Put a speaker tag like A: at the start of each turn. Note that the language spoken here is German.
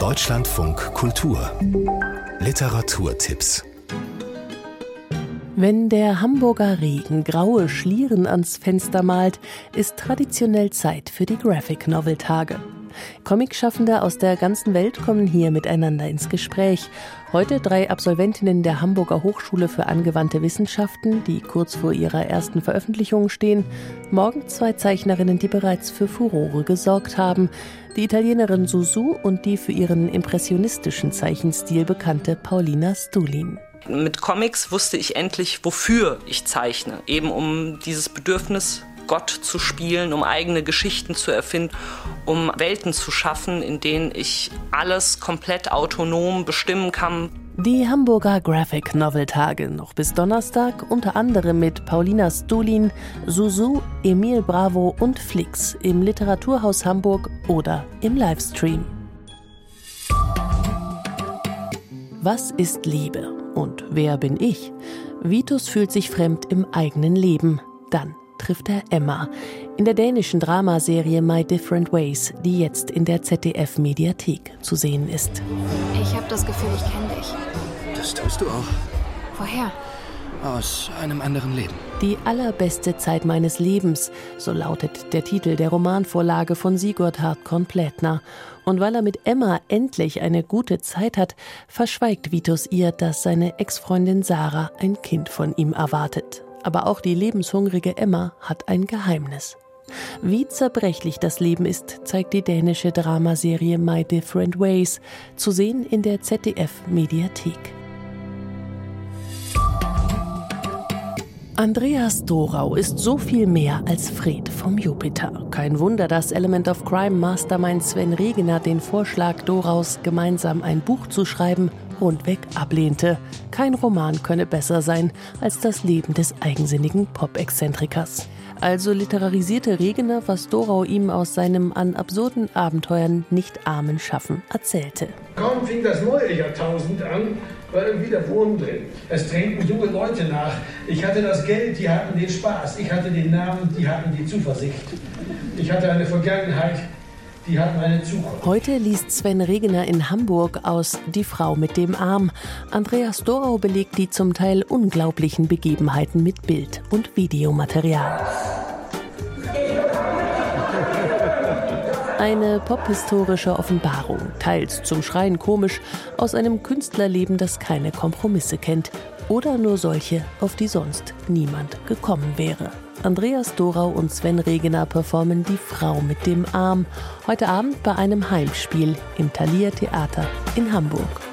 A: Deutschlandfunk Kultur Literaturtipps
B: Wenn der Hamburger Regen graue Schlieren ans Fenster malt, ist traditionell Zeit für die Graphic Novel Tage. Comicschaffende aus der ganzen Welt kommen hier miteinander ins Gespräch. Heute drei Absolventinnen der Hamburger Hochschule für angewandte Wissenschaften, die kurz vor ihrer ersten Veröffentlichung stehen. Morgen zwei Zeichnerinnen, die bereits für Furore gesorgt haben. Die Italienerin Susu und die für ihren impressionistischen Zeichenstil bekannte Paulina Stulin.
C: Mit Comics wusste ich endlich, wofür ich zeichne. Eben um dieses Bedürfnis Gott zu spielen, um eigene Geschichten zu erfinden, um Welten zu schaffen, in denen ich alles komplett autonom bestimmen kann.
B: Die Hamburger Graphic Novel Tage noch bis Donnerstag, unter anderem mit Paulina Stulin, Susu, Emil Bravo und Flix im Literaturhaus Hamburg oder im Livestream. Was ist Liebe und wer bin ich? Vitus fühlt sich fremd im eigenen Leben. Dann trifft er Emma in der dänischen Dramaserie My Different Ways, die jetzt in der ZDF-Mediathek zu sehen ist.
D: Ich habe das Gefühl, ich kenne dich.
E: Das tust du auch.
D: Woher?
E: Aus einem anderen Leben.
B: Die allerbeste Zeit meines Lebens, so lautet der Titel der Romanvorlage von Sigurd Hartkorn Plätner. Und weil er mit Emma endlich eine gute Zeit hat, verschweigt Vitus ihr, dass seine Ex-Freundin Sarah ein Kind von ihm erwartet. Aber auch die lebenshungrige Emma hat ein Geheimnis. Wie zerbrechlich das Leben ist, zeigt die dänische Dramaserie My Different Ways, zu sehen in der ZDF-Mediathek. Andreas Dorau ist so viel mehr als Fred vom Jupiter. Kein Wunder, dass Element of Crime Mastermind Sven Regener den Vorschlag Doraus, gemeinsam ein Buch zu schreiben, rundweg ablehnte. Kein Roman könne besser sein als das Leben des eigensinnigen Pop-Exzentrikers. Also literarisierte Regener, was Dorau ihm aus seinem an absurden Abenteuern nicht armen Schaffen erzählte.
F: Kaum fing das neue Jahrtausend an, war irgendwie der Wurm drin. Es drängten junge Leute nach. Ich hatte das Geld, die hatten den Spaß. Ich hatte den Namen, die hatten die Zuversicht. Ich hatte eine Vergangenheit, die hat meine Zukunft.
B: Heute liest Sven Regener in Hamburg aus Die Frau mit dem Arm. Andreas Dorau belegt die zum Teil unglaublichen Begebenheiten mit Bild- und Videomaterial. Eine pophistorische Offenbarung, teils zum Schreien komisch, aus einem Künstlerleben, das keine Kompromisse kennt oder nur solche, auf die sonst niemand gekommen wäre. Andreas Dorau und Sven Regener performen Die Frau mit dem Arm heute Abend bei einem Heimspiel im Thalia Theater in Hamburg.